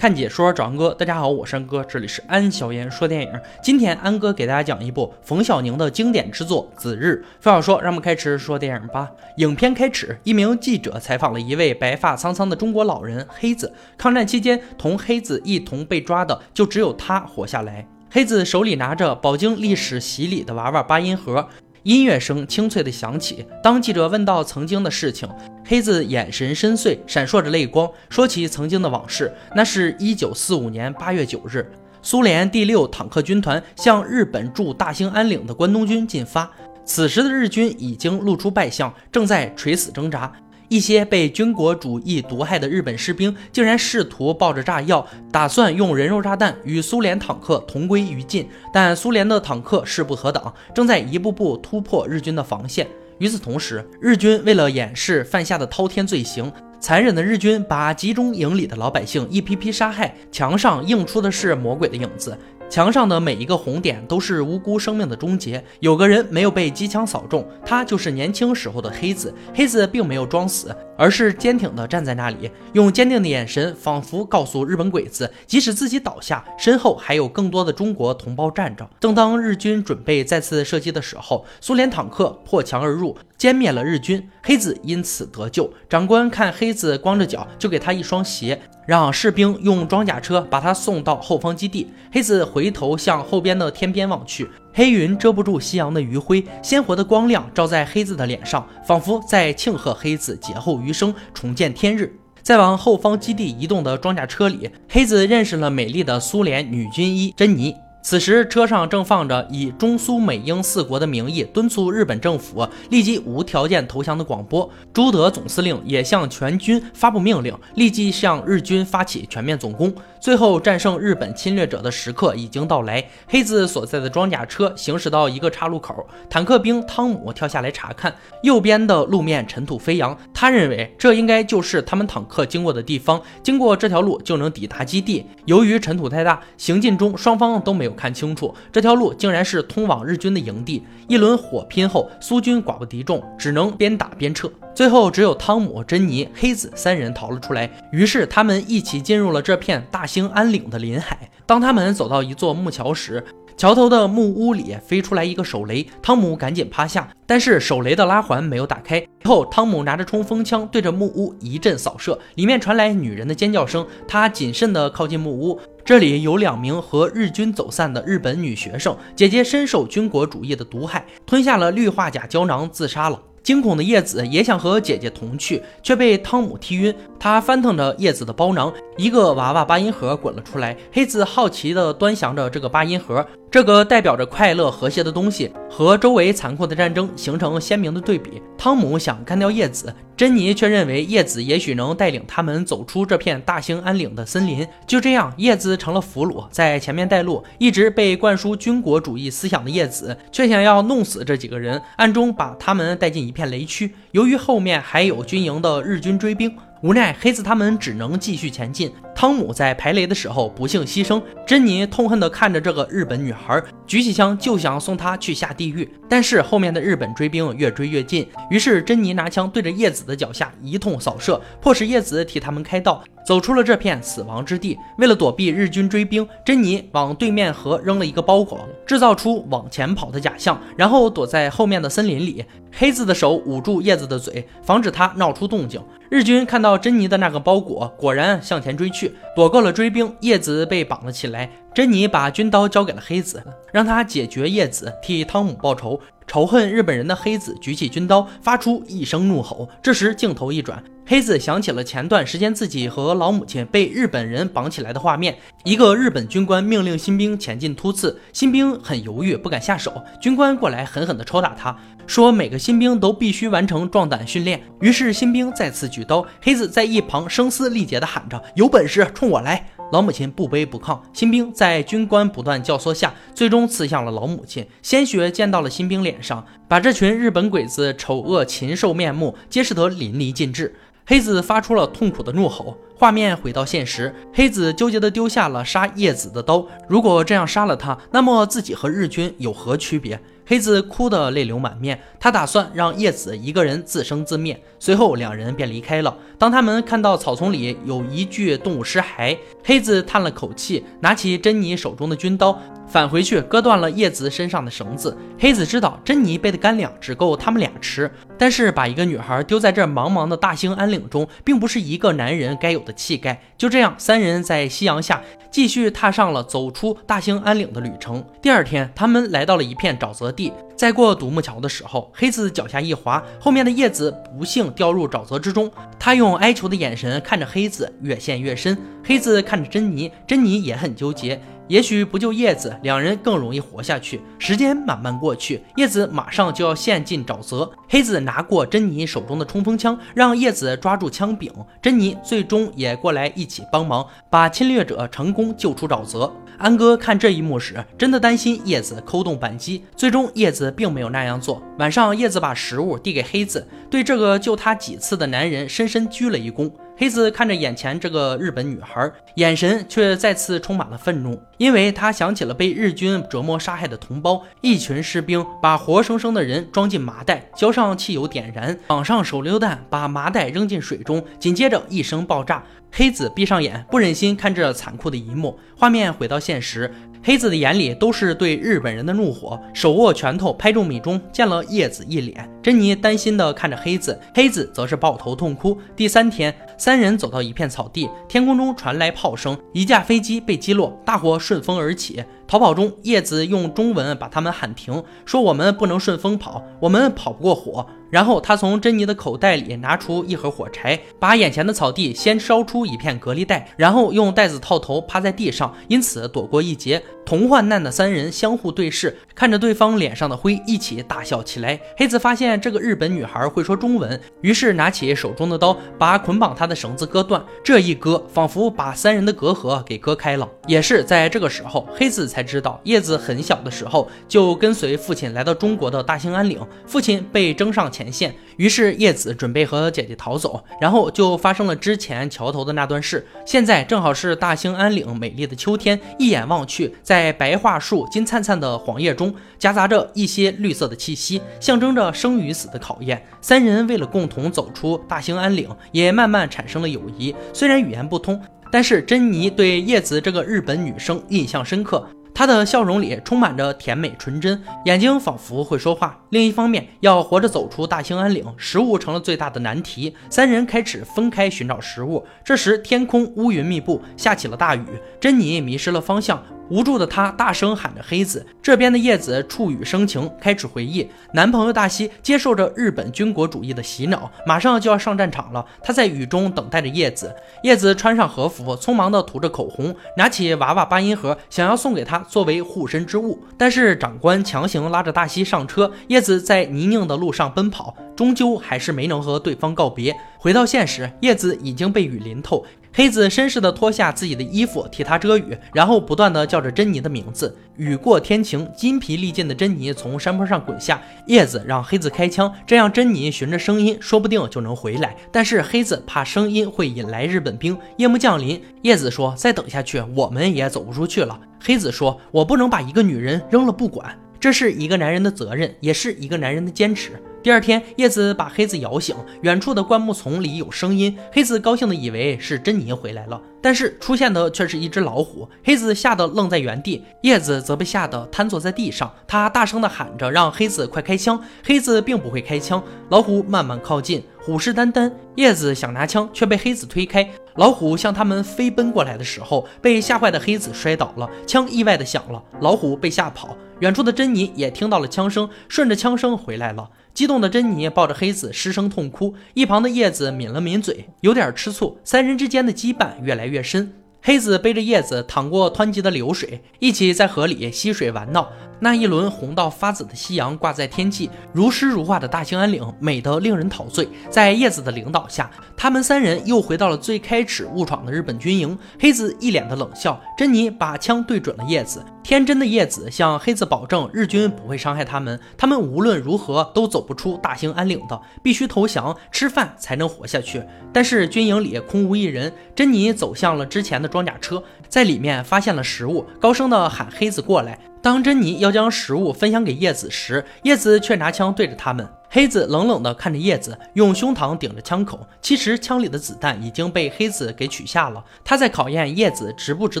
看解说找安哥，大家好，我是安哥，这里是安小言说电影。今天安哥给大家讲一部冯小宁的经典之作《子日》。废话少说，让我们开始说电影吧。影片开始，一名记者采访了一位白发苍苍的中国老人黑子。抗战期间，同黑子一同被抓的就只有他活下来。黑子手里拿着饱经历史洗礼的娃娃八音盒。音乐声清脆的响起。当记者问到曾经的事情，黑子眼神深邃，闪烁着泪光，说起曾经的往事。那是一九四五年八月九日，苏联第六坦克军团向日本驻大兴安岭的关东军进发。此时的日军已经露出败相，正在垂死挣扎。一些被军国主义毒害的日本士兵，竟然试图抱着炸药，打算用人肉炸弹与苏联坦克同归于尽。但苏联的坦克势不可挡，正在一步步突破日军的防线。与此同时，日军为了掩饰犯下的滔天罪行，残忍的日军把集中营里的老百姓一批批杀害，墙上映出的是魔鬼的影子。墙上的每一个红点都是无辜生命的终结。有个人没有被机枪扫中，他就是年轻时候的黑子。黑子并没有装死，而是坚挺地站在那里，用坚定的眼神，仿佛告诉日本鬼子，即使自己倒下，身后还有更多的中国同胞站着。正当日军准备再次射击的时候，苏联坦克破墙而入，歼灭了日军，黑子因此得救。长官看黑子光着脚，就给他一双鞋。让士兵用装甲车把他送到后方基地。黑子回头向后边的天边望去，黑云遮不住夕阳的余晖，鲜活的光亮照在黑子的脸上，仿佛在庆贺黑子劫后余生，重见天日。在往后方基地移动的装甲车里，黑子认识了美丽的苏联女军医珍妮。此时，车上正放着以中苏美英四国的名义敦促日本政府立即无条件投降的广播。朱德总司令也向全军发布命令，立即向日军发起全面总攻。最后战胜日本侵略者的时刻已经到来。黑子所在的装甲车行驶到一个岔路口，坦克兵汤姆跳下来查看，右边的路面尘土飞扬，他认为这应该就是他们坦克经过的地方，经过这条路就能抵达基地。由于尘土太大，行进中双方都没有。看清楚，这条路竟然是通往日军的营地。一轮火拼后，苏军寡不敌众，只能边打边撤。最后，只有汤姆、珍妮、黑子三人逃了出来。于是，他们一起进入了这片大兴安岭的林海。当他们走到一座木桥时，桥头的木屋里飞出来一个手雷，汤姆赶紧趴下，但是手雷的拉环没有打开。后，汤姆拿着冲锋枪对着木屋一阵扫射，里面传来女人的尖叫声。他谨慎地靠近木屋，这里有两名和日军走散的日本女学生，姐姐深受军国主义的毒害，吞下了氯化钾胶囊自杀了。惊恐的叶子也想和姐姐同去，却被汤姆踢晕。他翻腾着叶子的包囊，一个娃娃八音盒滚了出来。黑子好奇地端详着这个八音盒，这个代表着快乐和谐的东西，和周围残酷的战争形成鲜明的对比。汤姆想干掉叶子，珍妮却认为叶子也许能带领他们走出这片大兴安岭的森林。就这样，叶子成了俘虏，在前面带路。一直被灌输军国主义思想的叶子，却想要弄死这几个人，暗中把他们带进一片雷区。由于后面还有军营的日军追兵。无奈，黑子他们只能继续前进。汤姆在排雷的时候不幸牺牲。珍妮痛恨地看着这个日本女孩，举起枪就想送她去下地狱。但是后面的日本追兵越追越近，于是珍妮拿枪对着叶子的脚下一通扫射，迫使叶子替他们开道，走出了这片死亡之地。为了躲避日军追兵，珍妮往对面河扔了一个包裹，制造出往前跑的假象，然后躲在后面的森林里。黑子的手捂住叶子的嘴，防止他闹出动静。日军看到珍妮的那个包裹，果然向前追去，躲过了追兵。叶子被绑了起来，珍妮把军刀交给了黑子，让他解决叶子，替汤姆报仇。仇恨日本人的黑子举起军刀，发出一声怒吼。这时镜头一转。黑子想起了前段时间自己和老母亲被日本人绑起来的画面。一个日本军官命令新兵前进突刺，新兵很犹豫，不敢下手。军官过来狠狠地抽打他，说每个新兵都必须完成壮胆训练。于是新兵再次举刀，黑子在一旁声嘶力竭地喊着：“有本事冲我来！”老母亲不卑不亢，新兵在军官不断教唆下，最终刺向了老母亲，鲜血溅到了新兵脸上，把这群日本鬼子丑恶禽兽面目揭示得淋漓尽致。黑子发出了痛苦的怒吼。画面回到现实，黑子纠结地丢下了杀叶子的刀。如果这样杀了他，那么自己和日军有何区别？黑子哭得泪流满面，他打算让叶子一个人自生自灭。随后两人便离开了。当他们看到草丛里有一具动物尸骸，黑子叹了口气，拿起珍妮手中的军刀。返回去割断了叶子身上的绳子。黑子知道珍妮背的干粮只够他们俩吃，但是把一个女孩丢在这茫茫的大兴安岭中，并不是一个男人该有的气概。就这样，三人在夕阳下继续踏上了走出大兴安岭的旅程。第二天，他们来到了一片沼泽地，在过独木桥的时候，黑子脚下一滑，后面的叶子不幸掉入沼泽之中。他用哀求的眼神看着黑子，越陷越深。黑子看着珍妮，珍妮也很纠结。也许不救叶子，两人更容易活下去。时间慢慢过去，叶子马上就要陷进沼泽。黑子拿过珍妮手中的冲锋枪，让叶子抓住枪柄。珍妮最终也过来一起帮忙，把侵略者成功救出沼泽。安哥看这一幕时，真的担心叶子扣动扳机。最终，叶子并没有那样做。晚上，叶子把食物递给黑子，对这个救他几次的男人深深鞠了一躬。黑子看着眼前这个日本女孩，眼神却再次充满了愤怒，因为他想起了被日军折磨杀害的同胞。一群士兵把活生生的人装进麻袋，浇上汽油点燃，绑上手榴弹，把麻袋扔进水中，紧接着一声爆炸。黑子闭上眼，不忍心看这残酷的一幕。画面回到现实。黑子的眼里都是对日本人的怒火，手握拳头拍中米中，见了叶子一脸。珍妮担心地看着黑子，黑子则是抱头痛哭。第三天，三人走到一片草地，天空中传来炮声，一架飞机被击落，大火顺风而起。逃跑中，叶子用中文把他们喊停，说：“我们不能顺风跑，我们跑不过火。”然后他从珍妮的口袋里拿出一盒火柴，把眼前的草地先烧出一片隔离带，然后用袋子套头趴在地上，因此躲过一劫。同患难的三人相互对视，看着对方脸上的灰，一起大笑起来。黑子发现这个日本女孩会说中文，于是拿起手中的刀，把捆绑她的绳子割断。这一割，仿佛把三人的隔阂给割开了。也是在这个时候，黑子才知道，叶子很小的时候就跟随父亲来到中国的大兴安岭，父亲被征上前前线，于是叶子准备和姐姐逃走，然后就发生了之前桥头的那段事。现在正好是大兴安岭美丽的秋天，一眼望去，在白桦树金灿灿的黄叶中，夹杂着一些绿色的气息，象征着生与死的考验。三人为了共同走出大兴安岭，也慢慢产生了友谊。虽然语言不通，但是珍妮对叶子这个日本女生印象深刻。他的笑容里充满着甜美纯真，眼睛仿佛会说话。另一方面，要活着走出大兴安岭，食物成了最大的难题。三人开始分开寻找食物。这时，天空乌云密布，下起了大雨。珍妮迷失了方向。无助的他大声喊着：“黑子！”这边的叶子触语生情，开始回忆男朋友大西接受着日本军国主义的洗脑，马上就要上战场了。他在雨中等待着叶子。叶子穿上和服，匆忙地涂着口红，拿起娃娃八音盒，想要送给他作为护身之物。但是长官强行拉着大西上车，叶子在泥泞的路上奔跑，终究还是没能和对方告别。回到现实，叶子已经被雨淋透。黑子绅士地脱下自己的衣服替他遮雨，然后不断地叫着珍妮的名字。雨过天晴，筋疲力尽的珍妮从山坡上滚下。叶子让黑子开枪，这样珍妮循着声音，说不定就能回来。但是黑子怕声音会引来日本兵。夜幕降临，叶子说：“再等下去，我们也走不出去了。”黑子说：“我不能把一个女人扔了不管，这是一个男人的责任，也是一个男人的坚持。”第二天，叶子把黑子摇醒，远处的灌木丛里有声音。黑子高兴的以为是珍妮回来了，但是出现的却是一只老虎。黑子吓得愣在原地，叶子则被吓得瘫坐在地上。他大声的喊着，让黑子快开枪。黑子并不会开枪。老虎慢慢靠近，虎视眈眈。叶子想拿枪，却被黑子推开。老虎向他们飞奔过来的时候，被吓坏的黑子摔倒了，枪意外的响了，老虎被吓跑。远处的珍妮也听到了枪声，顺着枪声回来了。激动的珍妮抱着黑子失声痛哭，一旁的叶子抿了抿嘴，有点吃醋。三人之间的羁绊越来越深。黑子背着叶子淌过湍急的流水，一起在河里嬉水玩闹。那一轮红到发紫的夕阳挂在天际，如诗如画的大兴安岭美得令人陶醉。在叶子的领导下，他们三人又回到了最开始误闯的日本军营。黑子一脸的冷笑，珍妮把枪对准了叶子。天真的叶子向黑子保证，日军不会伤害他们，他们无论如何都走不出大兴安岭的，必须投降，吃饭才能活下去。但是军营里空无一人，珍妮走向了之前的装甲车，在里面发现了食物，高声的喊黑子过来。当珍妮要将食物分享给叶子时，叶子却拿枪对着他们。黑子冷冷地看着叶子，用胸膛顶着枪口。其实枪里的子弹已经被黑子给取下了。他在考验叶子值不值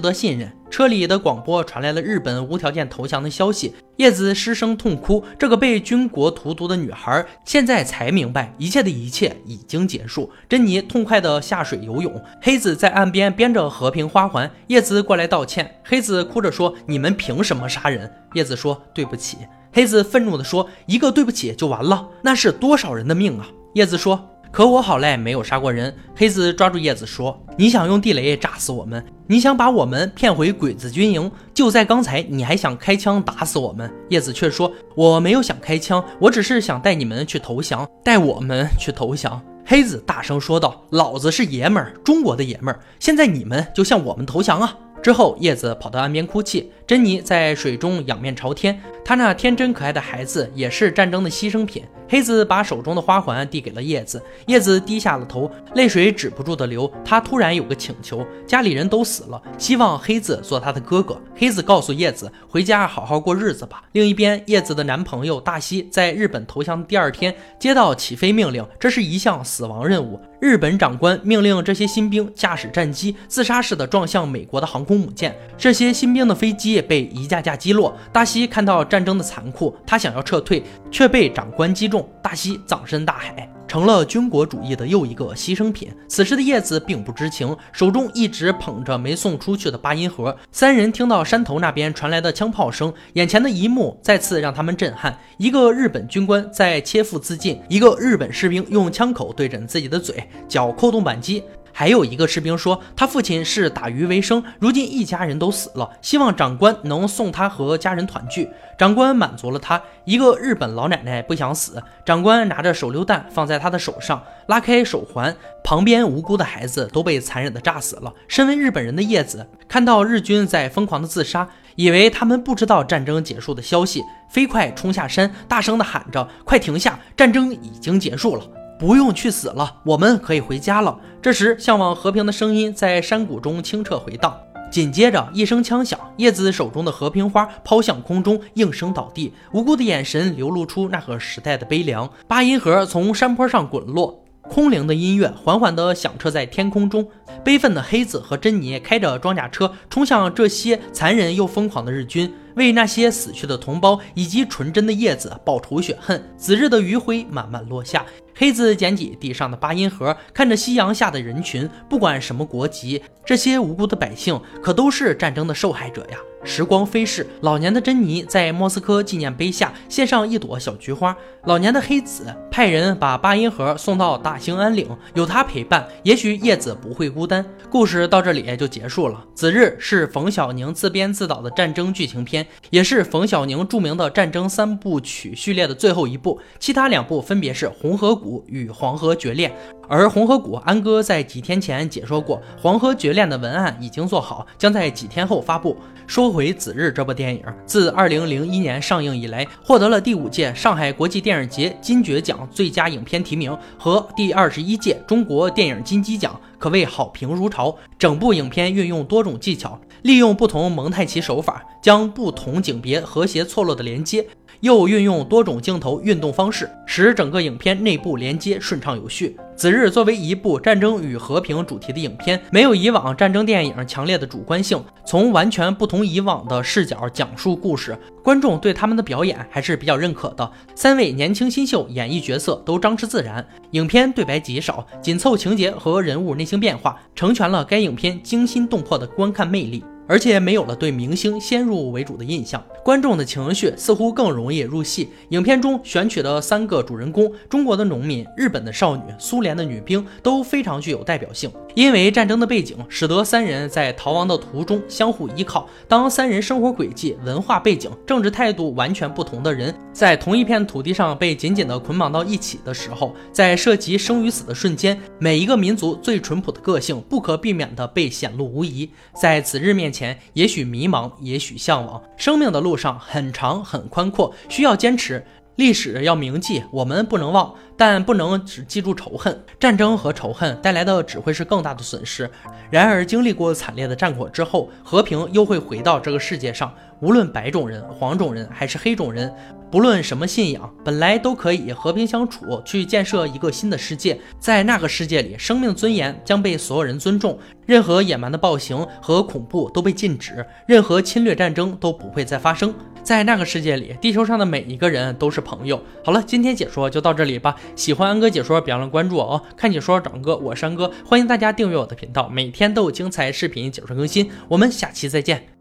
得信任。车里的广播传来了日本无条件投降的消息。叶子失声痛哭。这个被军国荼毒的女孩现在才明白，一切的一切已经结束。珍妮痛快地下水游泳。黑子在岸边编着和平花环。叶子过来道歉。黑子哭着说：“你们凭什么杀人？”叶子说：“对不起。”黑子愤怒地说：“一个对不起就完了，那是多少人的命啊！”叶子说：“可我好赖没有杀过人。”黑子抓住叶子说：“你想用地雷炸死我们？你想把我们骗回鬼子军营？就在刚才，你还想开枪打死我们？”叶子却说：“我没有想开枪，我只是想带你们去投降，带我们去投降。”黑子大声说道：“老子是爷们儿，中国的爷们儿，现在你们就向我们投降啊！”之后，叶子跑到岸边哭泣。珍妮在水中仰面朝天，他那天真可爱的孩子也是战争的牺牲品。黑子把手中的花环递给了叶子，叶子低下了头，泪水止不住的流。他突然有个请求：家里人都死了，希望黑子做他的哥哥。黑子告诉叶子：回家好好过日子吧。另一边，叶子的男朋友大西在日本投降的第二天接到起飞命令，这是一项死亡任务。日本长官命令这些新兵驾驶战机自杀式的撞向美国的航空母舰，这些新兵的飞机被一架架击落。大西看到战战争的残酷，他想要撤退，却被长官击中。大西葬身大海。成了军国主义的又一个牺牲品。此时的叶子并不知情，手中一直捧着没送出去的八音盒。三人听到山头那边传来的枪炮声，眼前的一幕再次让他们震撼：一个日本军官在切腹自尽，一个日本士兵用枪口对准自己的嘴，脚扣动扳机。还有一个士兵说，他父亲是打鱼为生，如今一家人都死了，希望长官能送他和家人团聚。长官满足了他。一个日本老奶奶不想死，长官拿着手榴弹放在她的手上，拉开手环，旁边无辜的孩子都被残忍的炸死了。身为日本人的叶子看到日军在疯狂的自杀，以为他们不知道战争结束的消息，飞快冲下山，大声的喊着：“快停下！战争已经结束了。”不用去死了，我们可以回家了。这时，向往和平的声音在山谷中清澈回荡。紧接着，一声枪响，叶子手中的和平花抛向空中，应声倒地。无辜的眼神流露出那个时代的悲凉。八音盒从山坡上滚落，空灵的音乐缓缓地响彻在天空中。悲愤的黑子和珍妮开着装甲车冲向这些残忍又疯狂的日军。为那些死去的同胞以及纯真的叶子报仇雪恨。紫日的余晖慢慢落下，黑子捡起地上的八音盒，看着夕阳下的人群，不管什么国籍，这些无辜的百姓可都是战争的受害者呀。时光飞逝，老年的珍妮在莫斯科纪念碑下献上一朵小菊花。老年的黑子派人把八音盒送到大兴安岭，有他陪伴，也许叶子不会孤单。故事到这里就结束了。子日是冯小宁自编自导的战争剧情片。也是冯小宁著名的战争三部曲序列的最后一部，其他两部分别是《红河谷》与《黄河决裂》。而《红河谷》，安哥在几天前解说过，《黄河决裂》的文案已经做好，将在几天后发布。说回《子日》这部电影，自2001年上映以来，获得了第五届上海国际电影节金爵奖最佳影片提名和第二十一届中国电影金鸡奖，可谓好评如潮。整部影片运用多种技巧。利用不同蒙太奇手法，将不同景别和谐错落的连接，又运用多种镜头运动方式，使整个影片内部连接顺畅有序。紫日作为一部战争与和平主题的影片，没有以往战争电影强烈的主观性，从完全不同以往的视角讲述故事，观众对他们的表演还是比较认可的。三位年轻新秀演绎角色都张弛自然，影片对白极少，紧凑情节和人物内心变化，成全了该影片惊心动魄的观看魅力。而且没有了对明星先入为主的印象，观众的情绪似乎更容易入戏。影片中选取的三个主人公，中国的农民、日本的少女、苏联的女兵都非常具有代表性。因为战争的背景，使得三人在逃亡的途中相互依靠。当三人生活轨迹、文化背景、政治态度完全不同的人在同一片土地上被紧紧地捆绑到一起的时候，在涉及生与死的瞬间，每一个民族最淳朴的个性不可避免地被显露无遗。在此日面前。前也许迷茫，也许向往。生命的路上很长很宽阔，需要坚持。历史要铭记，我们不能忘，但不能只记住仇恨。战争和仇恨带来的只会是更大的损失。然而，经历过惨烈的战火之后，和平又会回到这个世界上。无论白种人、黄种人还是黑种人，不论什么信仰，本来都可以和平相处，去建设一个新的世界。在那个世界里，生命尊严将被所有人尊重，任何野蛮的暴行和恐怖都被禁止，任何侵略战争都不会再发生。在那个世界里，地球上的每一个人都是朋友。好了，今天解说就到这里吧。喜欢安哥解说，别忘了关注我哦。看解说找安哥，我是安哥，欢迎大家订阅我的频道，每天都有精彩视频解说更新。我们下期再见。